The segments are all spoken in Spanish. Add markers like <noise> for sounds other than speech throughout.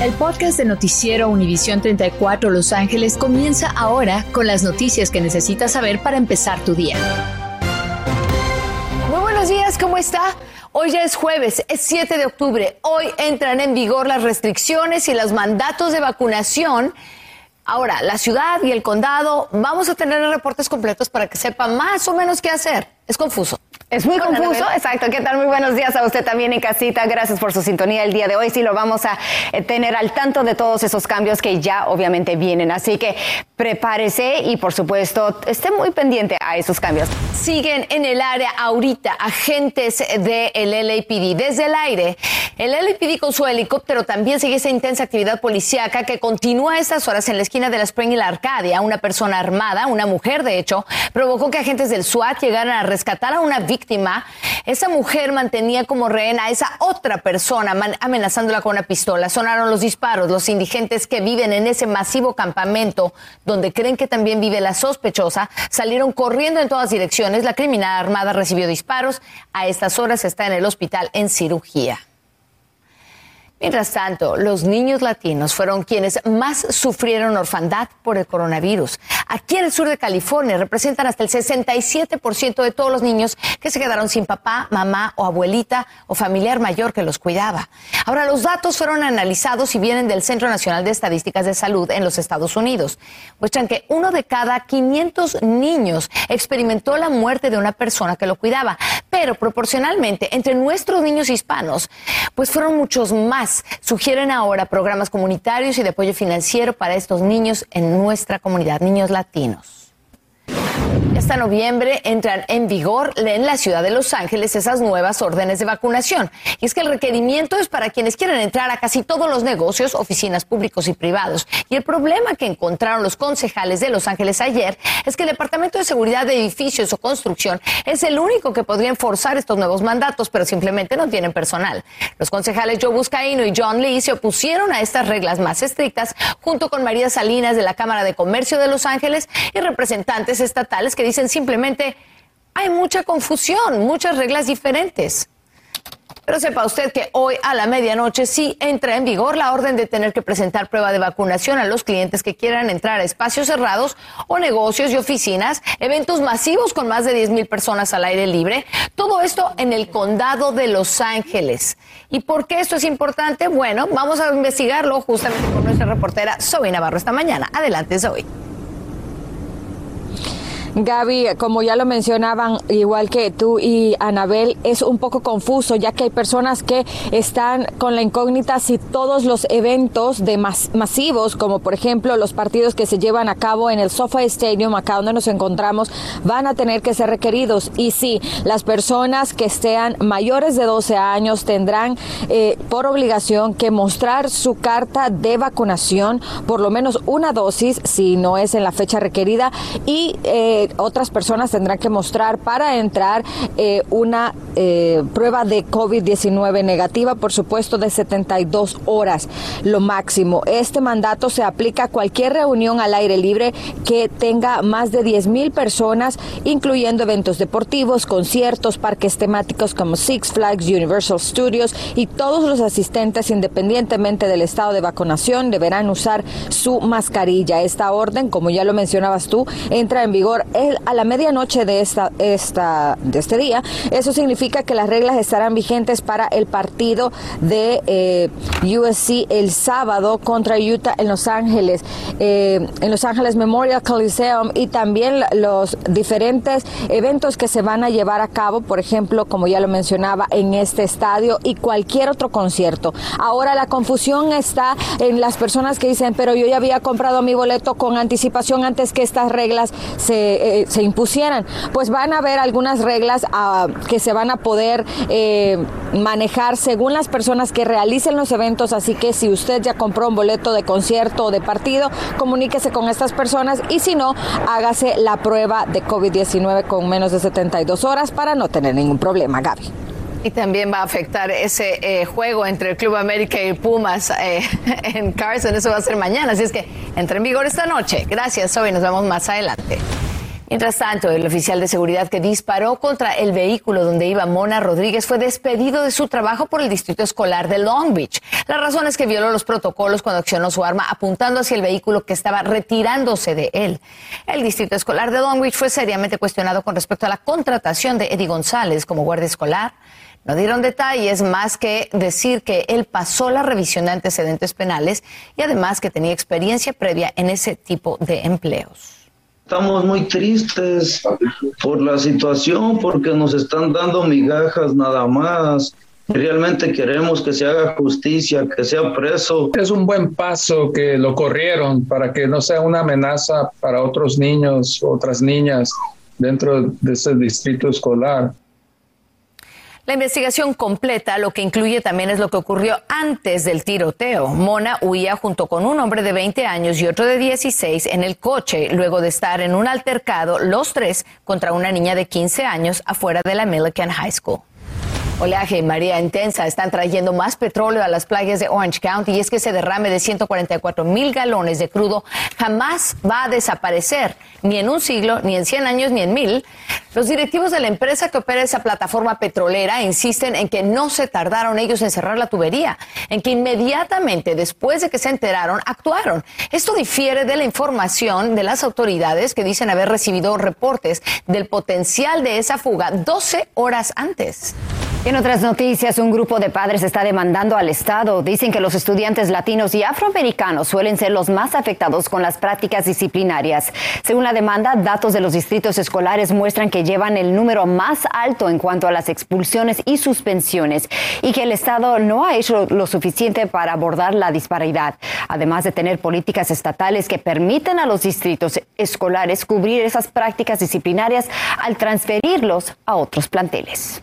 El podcast de Noticiero Univisión 34 Los Ángeles comienza ahora con las noticias que necesitas saber para empezar tu día. Muy buenos días, ¿cómo está? Hoy ya es jueves, es 7 de octubre. Hoy entran en vigor las restricciones y los mandatos de vacunación. Ahora, la ciudad y el condado, vamos a tener reportes completos para que sepa más o menos qué hacer. Es confuso. Es muy confuso, exacto. ¿Qué tal? Muy buenos días a usted también en casita. Gracias por su sintonía el día de hoy. Sí, lo vamos a eh, tener al tanto de todos esos cambios que ya obviamente vienen. Así que prepárese y por supuesto esté muy pendiente a esos cambios. Siguen en el área ahorita agentes del LAPD. Desde el aire, el LAPD con su helicóptero también sigue esa intensa actividad policíaca que continúa a estas horas en la esquina de la Spring y la Arcadia. Una persona armada, una mujer de hecho, provocó que agentes del SWAT llegaran a rescatar a una víctima esa mujer mantenía como rehén a esa otra persona, amenazándola con una pistola. Sonaron los disparos. Los indigentes que viven en ese masivo campamento, donde creen que también vive la sospechosa, salieron corriendo en todas direcciones. La criminal armada recibió disparos. A estas horas está en el hospital en cirugía. Mientras tanto, los niños latinos fueron quienes más sufrieron orfandad por el coronavirus. Aquí en el sur de California representan hasta el 67% de todos los niños que se quedaron sin papá, mamá o abuelita o familiar mayor que los cuidaba. Ahora, los datos fueron analizados y vienen del Centro Nacional de Estadísticas de Salud en los Estados Unidos. Muestran que uno de cada 500 niños experimentó la muerte de una persona que lo cuidaba, pero proporcionalmente entre nuestros niños hispanos, pues fueron muchos más Sugieren ahora programas comunitarios y de apoyo financiero para estos niños en nuestra comunidad, niños latinos. Hasta noviembre entran en vigor en la ciudad de Los Ángeles esas nuevas órdenes de vacunación. Y es que el requerimiento es para quienes quieren entrar a casi todos los negocios, oficinas públicos y privados. Y el problema que encontraron los concejales de Los Ángeles ayer es que el Departamento de Seguridad de Edificios o Construcción es el único que podría enforzar estos nuevos mandatos, pero simplemente no tienen personal. Los concejales Joe Buscaino y John Lee se opusieron a estas reglas más estrictas junto con María Salinas de la Cámara de Comercio de Los Ángeles y representantes estatales que dicen simplemente hay mucha confusión, muchas reglas diferentes. Pero sepa usted que hoy a la medianoche sí entra en vigor la orden de tener que presentar prueba de vacunación a los clientes que quieran entrar a espacios cerrados o negocios y oficinas, eventos masivos con más de 10 mil personas al aire libre. Todo esto en el condado de Los Ángeles. ¿Y por qué esto es importante? Bueno, vamos a investigarlo justamente con nuestra reportera Zoe Navarro esta mañana. Adelante, Zoe. Gaby, como ya lo mencionaban, igual que tú y Anabel, es un poco confuso ya que hay personas que están con la incógnita si todos los eventos de masivos, como por ejemplo los partidos que se llevan a cabo en el SoFi Stadium, acá donde nos encontramos, van a tener que ser requeridos. Y sí, las personas que estén mayores de 12 años tendrán eh, por obligación que mostrar su carta de vacunación, por lo menos una dosis, si no es en la fecha requerida, y eh, otras personas tendrán que mostrar para entrar eh, una eh, prueba de COVID-19 negativa, por supuesto, de 72 horas, lo máximo. Este mandato se aplica a cualquier reunión al aire libre que tenga más de 10 mil personas, incluyendo eventos deportivos, conciertos, parques temáticos como Six Flags, Universal Studios y todos los asistentes, independientemente del estado de vacunación, deberán usar su mascarilla. Esta orden, como ya lo mencionabas tú, entra en vigor a la medianoche de, esta, de este día. Eso significa que las reglas estarán vigentes para el partido de eh, USC el sábado contra Utah en Los Ángeles, eh, en Los Ángeles Memorial Coliseum y también los diferentes eventos que se van a llevar a cabo, por ejemplo, como ya lo mencionaba, en este estadio y cualquier otro concierto. Ahora la confusión está en las personas que dicen, pero yo ya había comprado mi boleto con anticipación antes que estas reglas se eh, se impusieran. Pues van a haber algunas reglas ah, que se van a poder eh, manejar según las personas que realicen los eventos, así que si usted ya compró un boleto de concierto o de partido, comuníquese con estas personas y si no, hágase la prueba de COVID-19 con menos de 72 horas para no tener ningún problema, Gaby. Y también va a afectar ese eh, juego entre el Club América y Pumas <laughs> en Carson. Eso va a ser mañana. Así es que entra en vigor esta noche. Gracias, Soy. Nos vemos más adelante. Mientras tanto, el oficial de seguridad que disparó contra el vehículo donde iba Mona Rodríguez fue despedido de su trabajo por el distrito escolar de Long Beach. La razón es que violó los protocolos cuando accionó su arma apuntando hacia el vehículo que estaba retirándose de él. El distrito escolar de Long Beach fue seriamente cuestionado con respecto a la contratación de Eddie González como guardia escolar. No dieron detalles más que decir que él pasó la revisión de antecedentes penales y además que tenía experiencia previa en ese tipo de empleos. Estamos muy tristes por la situación porque nos están dando migajas nada más. Realmente queremos que se haga justicia, que sea preso. Es un buen paso que lo corrieron para que no sea una amenaza para otros niños, otras niñas dentro de ese distrito escolar. La investigación completa lo que incluye también es lo que ocurrió antes del tiroteo. Mona huía junto con un hombre de 20 años y otro de 16 en el coche luego de estar en un altercado los tres contra una niña de 15 años afuera de la Millikan High School. Oleaje y María intensa están trayendo más petróleo a las playas de Orange County y es que ese derrame de 144 mil galones de crudo jamás va a desaparecer, ni en un siglo, ni en 100 años, ni en mil. Los directivos de la empresa que opera esa plataforma petrolera insisten en que no se tardaron ellos en cerrar la tubería, en que inmediatamente después de que se enteraron actuaron. Esto difiere de la información de las autoridades que dicen haber recibido reportes del potencial de esa fuga 12 horas antes. En otras noticias, un grupo de padres está demandando al Estado. Dicen que los estudiantes latinos y afroamericanos suelen ser los más afectados con las prácticas disciplinarias. Según la demanda, datos de los distritos escolares muestran que llevan el número más alto en cuanto a las expulsiones y suspensiones y que el Estado no ha hecho lo suficiente para abordar la disparidad, además de tener políticas estatales que permiten a los distritos escolares cubrir esas prácticas disciplinarias al transferirlos a otros planteles.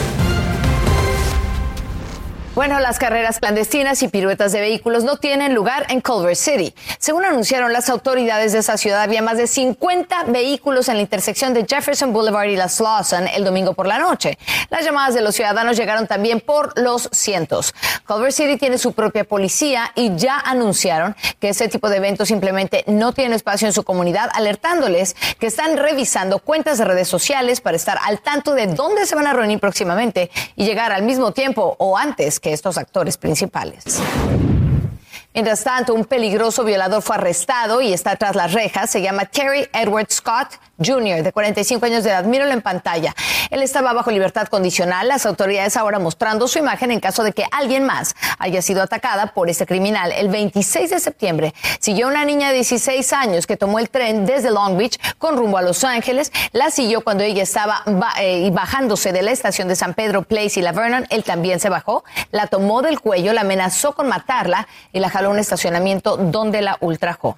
Bueno, las carreras clandestinas y piruetas de vehículos no tienen lugar en Culver City. Según anunciaron las autoridades de esa ciudad, había más de 50 vehículos en la intersección de Jefferson Boulevard y Las Lawson el domingo por la noche. Las llamadas de los ciudadanos llegaron también por los cientos. Culver City tiene su propia policía y ya anunciaron que ese tipo de eventos simplemente no tienen espacio en su comunidad, alertándoles que están revisando cuentas de redes sociales para estar al tanto de dónde se van a reunir próximamente y llegar al mismo tiempo o antes que estos actores principales. Mientras tanto, un peligroso violador fue arrestado y está tras las rejas. Se llama Terry Edward Scott Jr., de 45 años de edad. Míralo en pantalla. Él estaba bajo libertad condicional. Las autoridades ahora mostrando su imagen en caso de que alguien más haya sido atacada por este criminal. El 26 de septiembre siguió una niña de 16 años que tomó el tren desde Long Beach con rumbo a Los Ángeles. La siguió cuando ella estaba eh, bajándose de la estación de San Pedro Place y la Vernon. Él también se bajó, la tomó del cuello, la amenazó con matarla y la a un estacionamiento donde la ultrajó.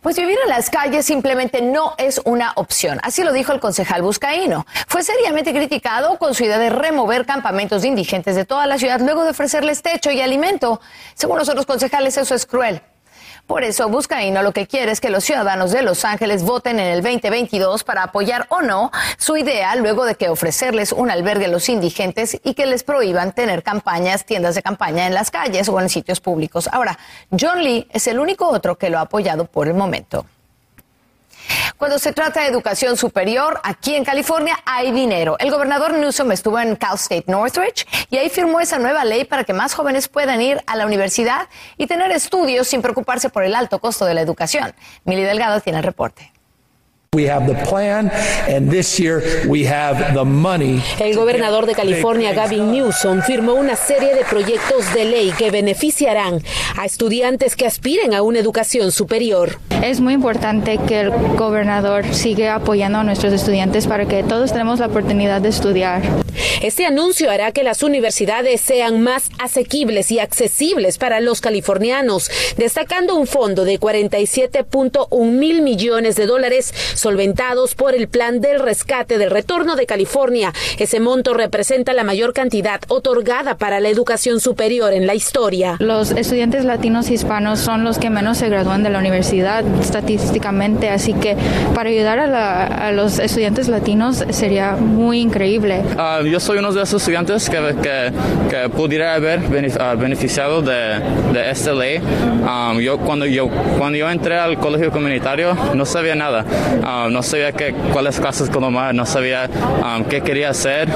Pues vivir en las calles simplemente no es una opción. Así lo dijo el concejal Buscaíno. Fue seriamente criticado con su idea de remover campamentos de indigentes de toda la ciudad luego de ofrecerles techo y alimento. Según los otros concejales, eso es cruel. Por eso Buscaíno lo que quiere es que los ciudadanos de Los Ángeles voten en el 2022 para apoyar o no su idea luego de que ofrecerles un albergue a los indigentes y que les prohíban tener campañas, tiendas de campaña en las calles o en sitios públicos. Ahora, John Lee es el único otro que lo ha apoyado por el momento. Cuando se trata de educación superior, aquí en California hay dinero. El gobernador Newsom estuvo en Cal State Northridge y ahí firmó esa nueva ley para que más jóvenes puedan ir a la universidad y tener estudios sin preocuparse por el alto costo de la educación. Mili Delgado tiene el reporte. El gobernador de California, Gavin Newsom, firmó una serie de proyectos de ley que beneficiarán a estudiantes que aspiren a una educación superior. Es muy importante que el gobernador siga apoyando a nuestros estudiantes para que todos tenemos la oportunidad de estudiar. Este anuncio hará que las universidades sean más asequibles y accesibles para los californianos, destacando un fondo de 47.1 mil millones de dólares solventados por el plan del rescate del retorno de California. Ese monto representa la mayor cantidad otorgada para la educación superior en la historia. Los estudiantes latinos y hispanos son los que menos se gradúan de la universidad estadísticamente, así que para ayudar a, los estudiantes latinos sería muy increíble. Ah, yo soy uno de esos estudiantes que, que, pudiera haber ah, beneficiado de, de esta ley. Um, yo, cuando, yo, cuando yo entré al colegio comunitario no sabía nada, um, no sabía qué, cuáles clases tomar, no sabía um, qué quería hacer,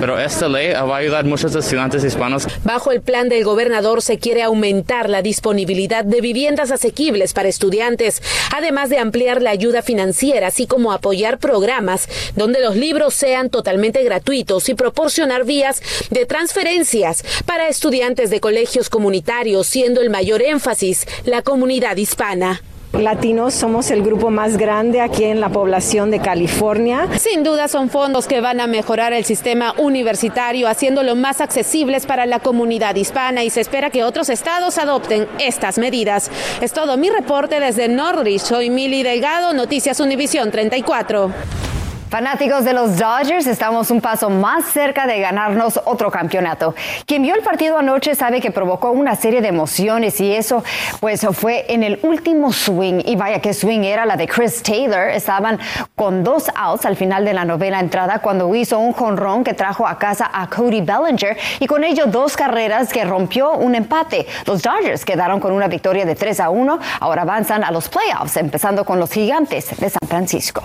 pero esta ley va a ayudar a muchos estudiantes hispanos. Bajo el plan del gobernador se quiere aumentar la disponibilidad de viviendas asequibles para estudiantes, además de ampliar la ayuda financiera, así como apoyar programas donde los libros sean totalmente gratuitos y proporcionar vías de transferencias para estudiantes de colegios comunitarios, siendo el mayor énfasis la comunidad hispana. Latinos somos el grupo más grande aquí en la población de California. Sin duda son fondos que van a mejorar el sistema universitario, haciéndolo más accesibles para la comunidad hispana y se espera que otros estados adopten estas medidas. Es todo mi reporte desde Norris. Soy Mili Delgado, Noticias Univisión 34. Fanáticos de los Dodgers, estamos un paso más cerca de ganarnos otro campeonato. Quien vio el partido anoche sabe que provocó una serie de emociones y eso pues fue en el último swing. Y vaya que swing era la de Chris Taylor. Estaban con dos outs al final de la novena entrada cuando hizo un jonrón que trajo a casa a Cody Bellinger y con ello dos carreras que rompió un empate. Los Dodgers quedaron con una victoria de 3 a 1. Ahora avanzan a los playoffs, empezando con los gigantes de San Francisco.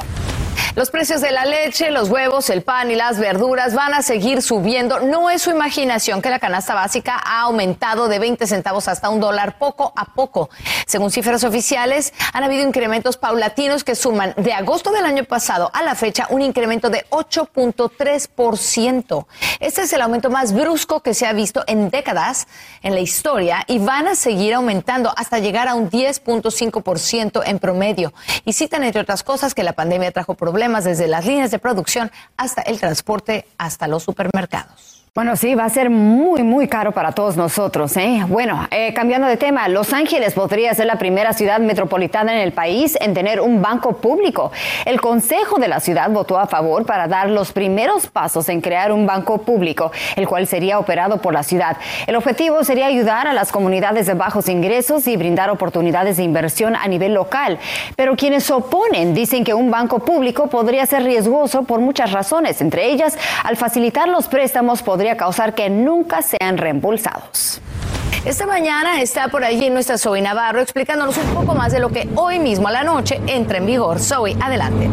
Los precios de la leche, los huevos, el pan y las verduras van a seguir subiendo. No es su imaginación que la canasta básica ha aumentado de 20 centavos hasta un dólar poco a poco. Según cifras oficiales, han habido incrementos paulatinos que suman de agosto del año pasado a la fecha un incremento de 8.3%. Este es el aumento más brusco que se ha visto en décadas en la historia y van a seguir aumentando hasta llegar a un 10.5% en promedio. Y citan, entre otras cosas, que la pandemia trajo problemas desde las líneas de producción hasta el transporte, hasta los supermercados. Bueno, sí, va a ser muy, muy caro para todos nosotros. ¿eh? Bueno, eh, cambiando de tema, Los Ángeles podría ser la primera ciudad metropolitana en el país en tener un banco público. El Consejo de la ciudad votó a favor para dar los primeros pasos en crear un banco público, el cual sería operado por la ciudad. El objetivo sería ayudar a las comunidades de bajos ingresos y brindar oportunidades de inversión a nivel local. Pero quienes oponen dicen que un banco público podría ser riesgoso por muchas razones, entre ellas, al facilitar los préstamos podría causar que nunca sean reembolsados. Esta mañana está por allí nuestra Zoe Navarro explicándonos un poco más de lo que hoy mismo a la noche entra en vigor. Zoe, adelante.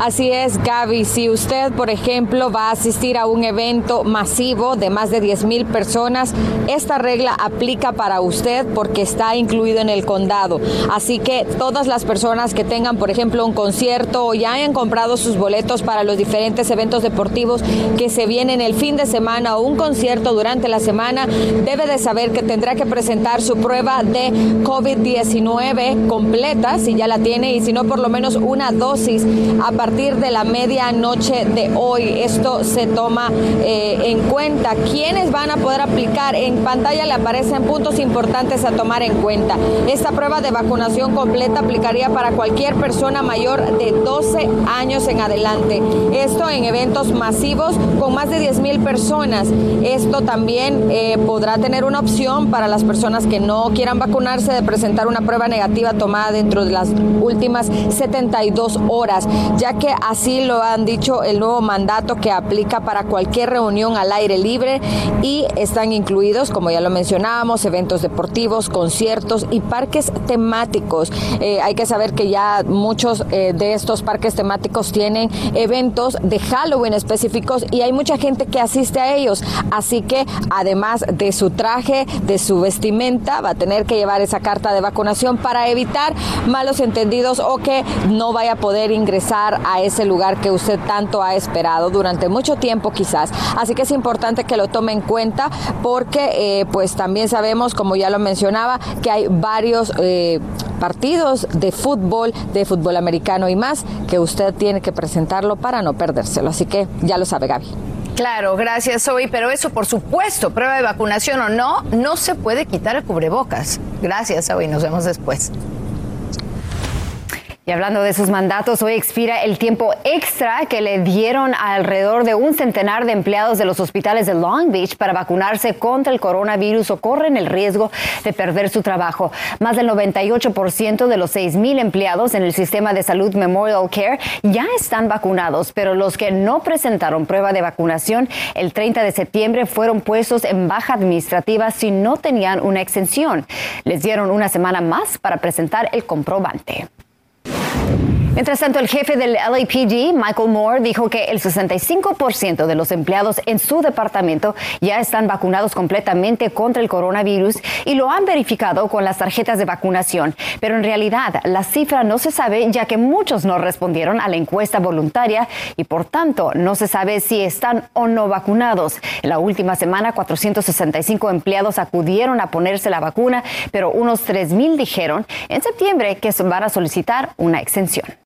Así es, Gaby. Si usted, por ejemplo, va a asistir a un evento masivo de más de 10 mil personas, esta regla aplica para usted porque está incluido en el condado. Así que todas las personas que tengan, por ejemplo, un concierto o ya hayan comprado sus boletos para los diferentes eventos deportivos que se vienen el fin de semana o un concierto durante la semana, debe de saber que tendrá que presentar su prueba de COVID-19 completa, si ya la tiene, y si no, por lo menos una dosis a partir partir de la medianoche de hoy. Esto se toma eh, en cuenta. ¿Quiénes van a poder aplicar? En pantalla le aparecen puntos importantes a tomar en cuenta. Esta prueba de vacunación completa aplicaría para cualquier persona mayor de 12 años en adelante. Esto en eventos masivos con más de 10 mil personas. Esto también eh, podrá tener una opción para las personas que no quieran vacunarse de presentar una prueba negativa tomada dentro de las últimas 72 horas, ya que así lo han dicho el nuevo mandato que aplica para cualquier reunión al aire libre y están incluidos, como ya lo mencionábamos, eventos deportivos, conciertos y parques temáticos. Eh, hay que saber que ya muchos eh, de estos parques temáticos tienen eventos de Halloween específicos y hay mucha gente que asiste a ellos. Así que además de su traje, de su vestimenta, va a tener que llevar esa carta de vacunación para evitar malos entendidos o que no vaya a poder ingresar a ese lugar que usted tanto ha esperado durante mucho tiempo quizás. Así que es importante que lo tome en cuenta porque eh, pues también sabemos, como ya lo mencionaba, que hay varios eh, partidos de fútbol, de fútbol americano y más, que usted tiene que presentarlo para no perdérselo. Así que ya lo sabe Gaby. Claro, gracias Zoe, pero eso por supuesto, prueba de vacunación o no, no se puede quitar el cubrebocas. Gracias Zoe, nos vemos después. Y hablando de sus mandatos, hoy expira el tiempo extra que le dieron a alrededor de un centenar de empleados de los hospitales de Long Beach para vacunarse contra el coronavirus o corren el riesgo de perder su trabajo. Más del 98% de los 6.000 empleados en el sistema de salud Memorial Care ya están vacunados, pero los que no presentaron prueba de vacunación el 30 de septiembre fueron puestos en baja administrativa si no tenían una exención. Les dieron una semana más para presentar el comprobante. Mientras tanto, el jefe del LAPD, Michael Moore, dijo que el 65% de los empleados en su departamento ya están vacunados completamente contra el coronavirus y lo han verificado con las tarjetas de vacunación. Pero en realidad, la cifra no se sabe ya que muchos no respondieron a la encuesta voluntaria y por tanto no se sabe si están o no vacunados. En la última semana, 465 empleados acudieron a ponerse la vacuna, pero unos 3.000 dijeron en septiembre que van a solicitar una extensión.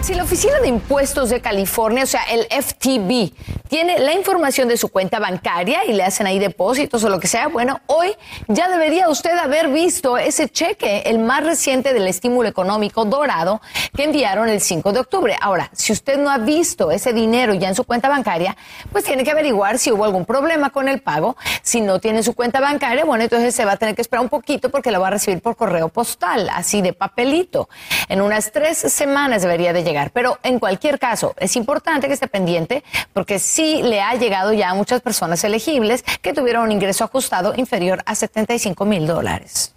Si la Oficina de Impuestos de California, o sea, el FTB, tiene la información de su cuenta bancaria y le hacen ahí depósitos o lo que sea, bueno, hoy ya debería usted haber visto ese cheque, el más reciente del estímulo económico dorado que enviaron el 5 de octubre. Ahora, si usted no ha visto ese dinero ya en su cuenta bancaria, pues tiene que averiguar si hubo algún problema con el pago. Si no tiene su cuenta bancaria, bueno, entonces se va a tener que esperar un poquito porque lo va a recibir por correo postal, así de papelito. En unas tres semanas debería de pero en cualquier caso, es importante que esté pendiente porque sí le ha llegado ya a muchas personas elegibles que tuvieron un ingreso ajustado inferior a 75 mil dólares.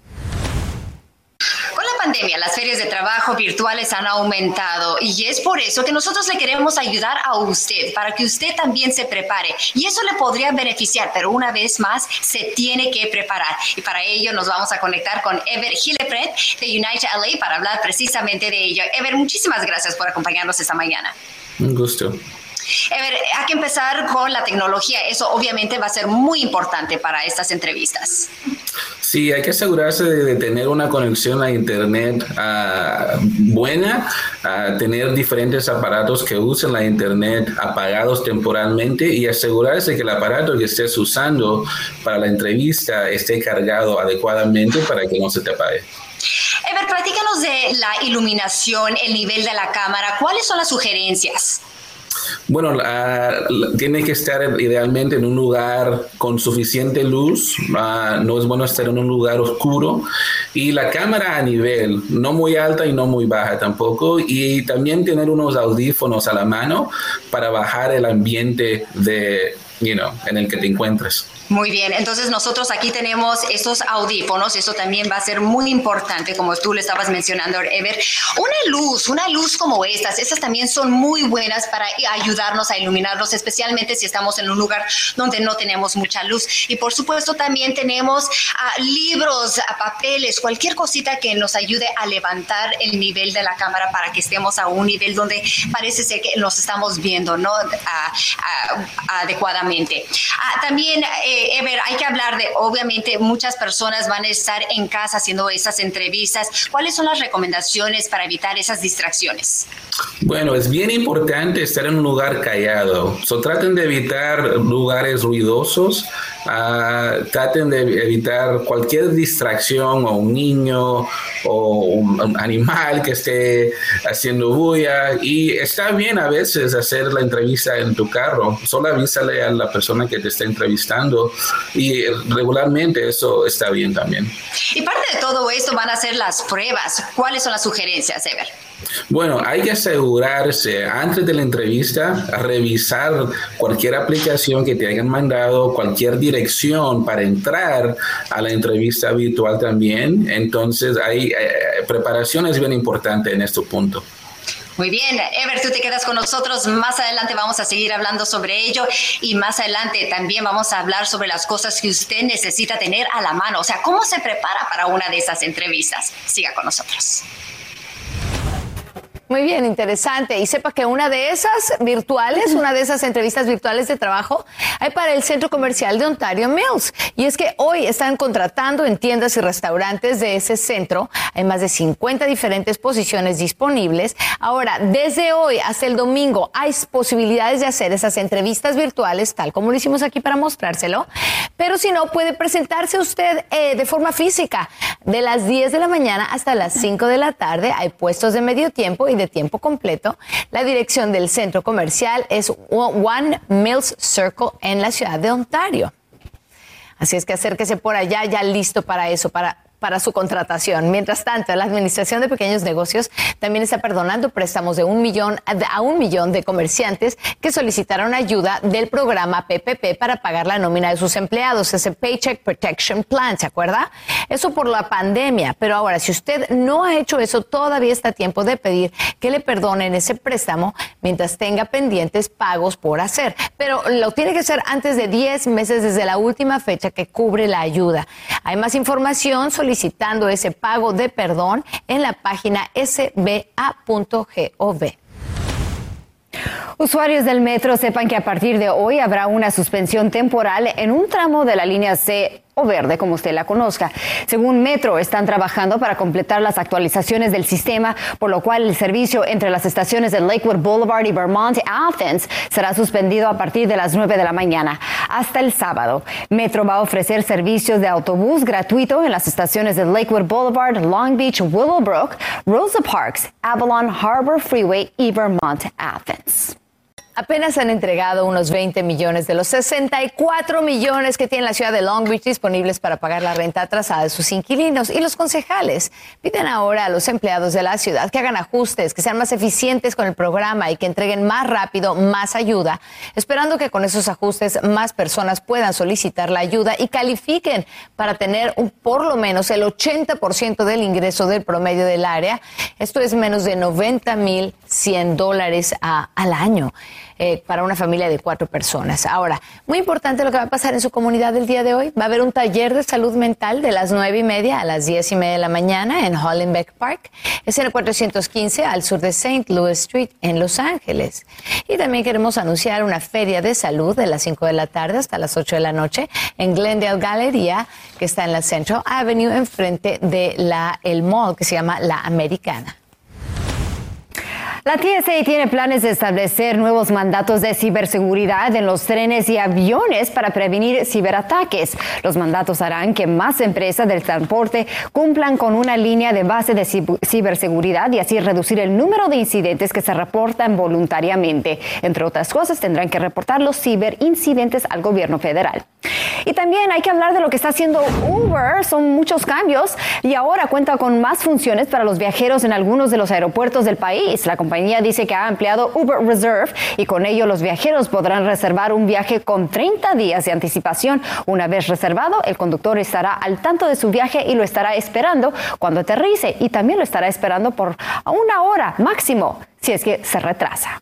Pandemia, las ferias de trabajo virtuales han aumentado y es por eso que nosotros le queremos ayudar a usted para que usted también se prepare y eso le podría beneficiar, pero una vez más se tiene que preparar y para ello nos vamos a conectar con Ever Hillepred de United LA para hablar precisamente de ello. Ever, muchísimas gracias por acompañarnos esta mañana. Un gusto. Ever, hay que empezar con la tecnología. Eso obviamente va a ser muy importante para estas entrevistas. Sí, hay que asegurarse de, tener una conexión a Internet ah, buena, a tener diferentes aparatos que usen la Internet apagados temporalmente y asegurarse que el aparato que estés usando para la entrevista esté cargado adecuadamente para que no se te apague. Ever, platícanos de la iluminación, el nivel de la cámara. ¿Cuáles son las sugerencias? Bueno, tiene que estar idealmente en un lugar con suficiente luz. no es bueno estar en un lugar oscuro. Y la cámara a nivel, no muy alta y no muy baja tampoco. Y también tener unos audífonos a la mano para bajar el ambiente de, you know, en el que te encuentres. Muy bien, entonces nosotros aquí tenemos estos audífonos, eso también va a ser muy importante, como tú le estabas mencionando, Ever. Una luz, una luz como estas, estas también son muy buenas para ayudarnos a iluminarnos, especialmente si estamos en un lugar donde no tenemos mucha luz. Y por supuesto también tenemos uh, libros, uh, papeles, cualquier cosita que nos ayude a levantar el nivel de la cámara para que estemos a un nivel donde parece ser que nos estamos viendo, ¿no? Uh, adecuadamente. También... Eh, Ever, hay que hablar de, obviamente, muchas personas van a estar en casa haciendo esas entrevistas. ¿Cuáles son las recomendaciones para evitar esas distracciones? Bueno, es bien importante estar en un lugar callado. So, traten de evitar lugares ruidosos. Uh, traten de evitar cualquier distracción o un niño o un animal que esté haciendo bulla. Y está bien a veces hacer la entrevista en tu carro. Solo avísale a la persona que te está entrevistando y regularmente eso está bien también. Y parte de todo esto van a ser las pruebas. ¿Cuáles son las sugerencias, Ever? Bueno, hay que asegurarse antes de la entrevista, revisar cualquier aplicación que te hayan mandado, cualquier dirección para entrar a la entrevista virtual también. Entonces, hay eh, preparación es bien importante en este punto. Muy bien, Ever, tú te quedas con nosotros. Más adelante vamos a seguir hablando sobre ello y más adelante también vamos a hablar sobre las cosas que usted necesita tener a la mano. O sea, cómo se prepara para una de esas entrevistas. Siga con nosotros. Muy bien, interesante. Y sepa que una de esas virtuales, una de esas entrevistas virtuales de trabajo, hay para el Centro Comercial de Ontario Mills. Y es que hoy están contratando en tiendas y restaurantes de ese centro. Hay más de 50 diferentes posiciones disponibles. Ahora, desde hoy hasta el domingo hay posibilidades de hacer esas entrevistas virtuales, tal como lo hicimos aquí para mostrárselo. Pero si no, puede presentarse usted eh, de forma física. De las 10 de la mañana hasta las 5 de la tarde hay puestos de medio tiempo y de tiempo completo. La dirección del centro comercial es One Mills Circle en la ciudad de Ontario. Así es que acérquese por allá ya listo para eso, para para su contratación. Mientras tanto, la Administración de Pequeños Negocios también está perdonando préstamos de un millón a un millón de comerciantes que solicitaron ayuda del programa PPP para pagar la nómina de sus empleados, ese Paycheck Protection Plan, ¿se acuerda? Eso por la pandemia, pero ahora si usted no ha hecho eso, todavía está a tiempo de pedir que le perdonen ese préstamo mientras tenga pendientes pagos por hacer, pero lo tiene que hacer antes de 10 meses desde la última fecha que cubre la ayuda. Hay más información sobre ese pago de perdón en la página sba.gov. Usuarios del metro sepan que a partir de hoy habrá una suspensión temporal en un tramo de la línea C verde, como usted la conozca. Según Metro, están trabajando para completar las actualizaciones del sistema, por lo cual el servicio entre las estaciones de Lakewood Boulevard y Vermont Athens será suspendido a partir de las 9 de la mañana hasta el sábado. Metro va a ofrecer servicios de autobús gratuito en las estaciones de Lakewood Boulevard, Long Beach, Willowbrook, Rosa Parks, Avalon Harbor Freeway y Vermont Athens. Apenas han entregado unos 20 millones de los 64 millones que tiene la ciudad de Long Beach disponibles para pagar la renta atrasada de sus inquilinos. Y los concejales piden ahora a los empleados de la ciudad que hagan ajustes, que sean más eficientes con el programa y que entreguen más rápido más ayuda, esperando que con esos ajustes más personas puedan solicitar la ayuda y califiquen para tener por lo menos el 80% del ingreso del promedio del área. Esto es menos de 90 mil 100 dólares al año. Eh, para una familia de cuatro personas. Ahora, muy importante lo que va a pasar en su comunidad el día de hoy. Va a haber un taller de salud mental de las nueve y media a las diez y media de la mañana en Hollenbeck Park. Es en el 415 al sur de St. Louis Street en Los Ángeles. Y también queremos anunciar una feria de salud de las 5 de la tarde hasta las 8 de la noche en Glendale Galleria, que está en la Central Avenue, enfrente de la, el mall que se llama La Americana. La TSA tiene planes de establecer nuevos mandatos de ciberseguridad en los trenes y aviones para prevenir ciberataques. Los mandatos harán que más empresas del transporte cumplan con una línea de base de ciberseguridad y así reducir el número de incidentes que se reportan voluntariamente. Entre otras cosas, tendrán que reportar los ciberincidentes al gobierno federal. Y también hay que hablar de lo que está haciendo Uber. Son muchos cambios y ahora cuenta con más funciones para los viajeros en algunos de los aeropuertos del país. Compañía dice que ha ampliado Uber Reserve y con ello los viajeros podrán reservar un viaje con 30 días de anticipación. Una vez reservado, el conductor estará al tanto de su viaje y lo estará esperando cuando aterrice y también lo estará esperando por una hora máximo si es que se retrasa.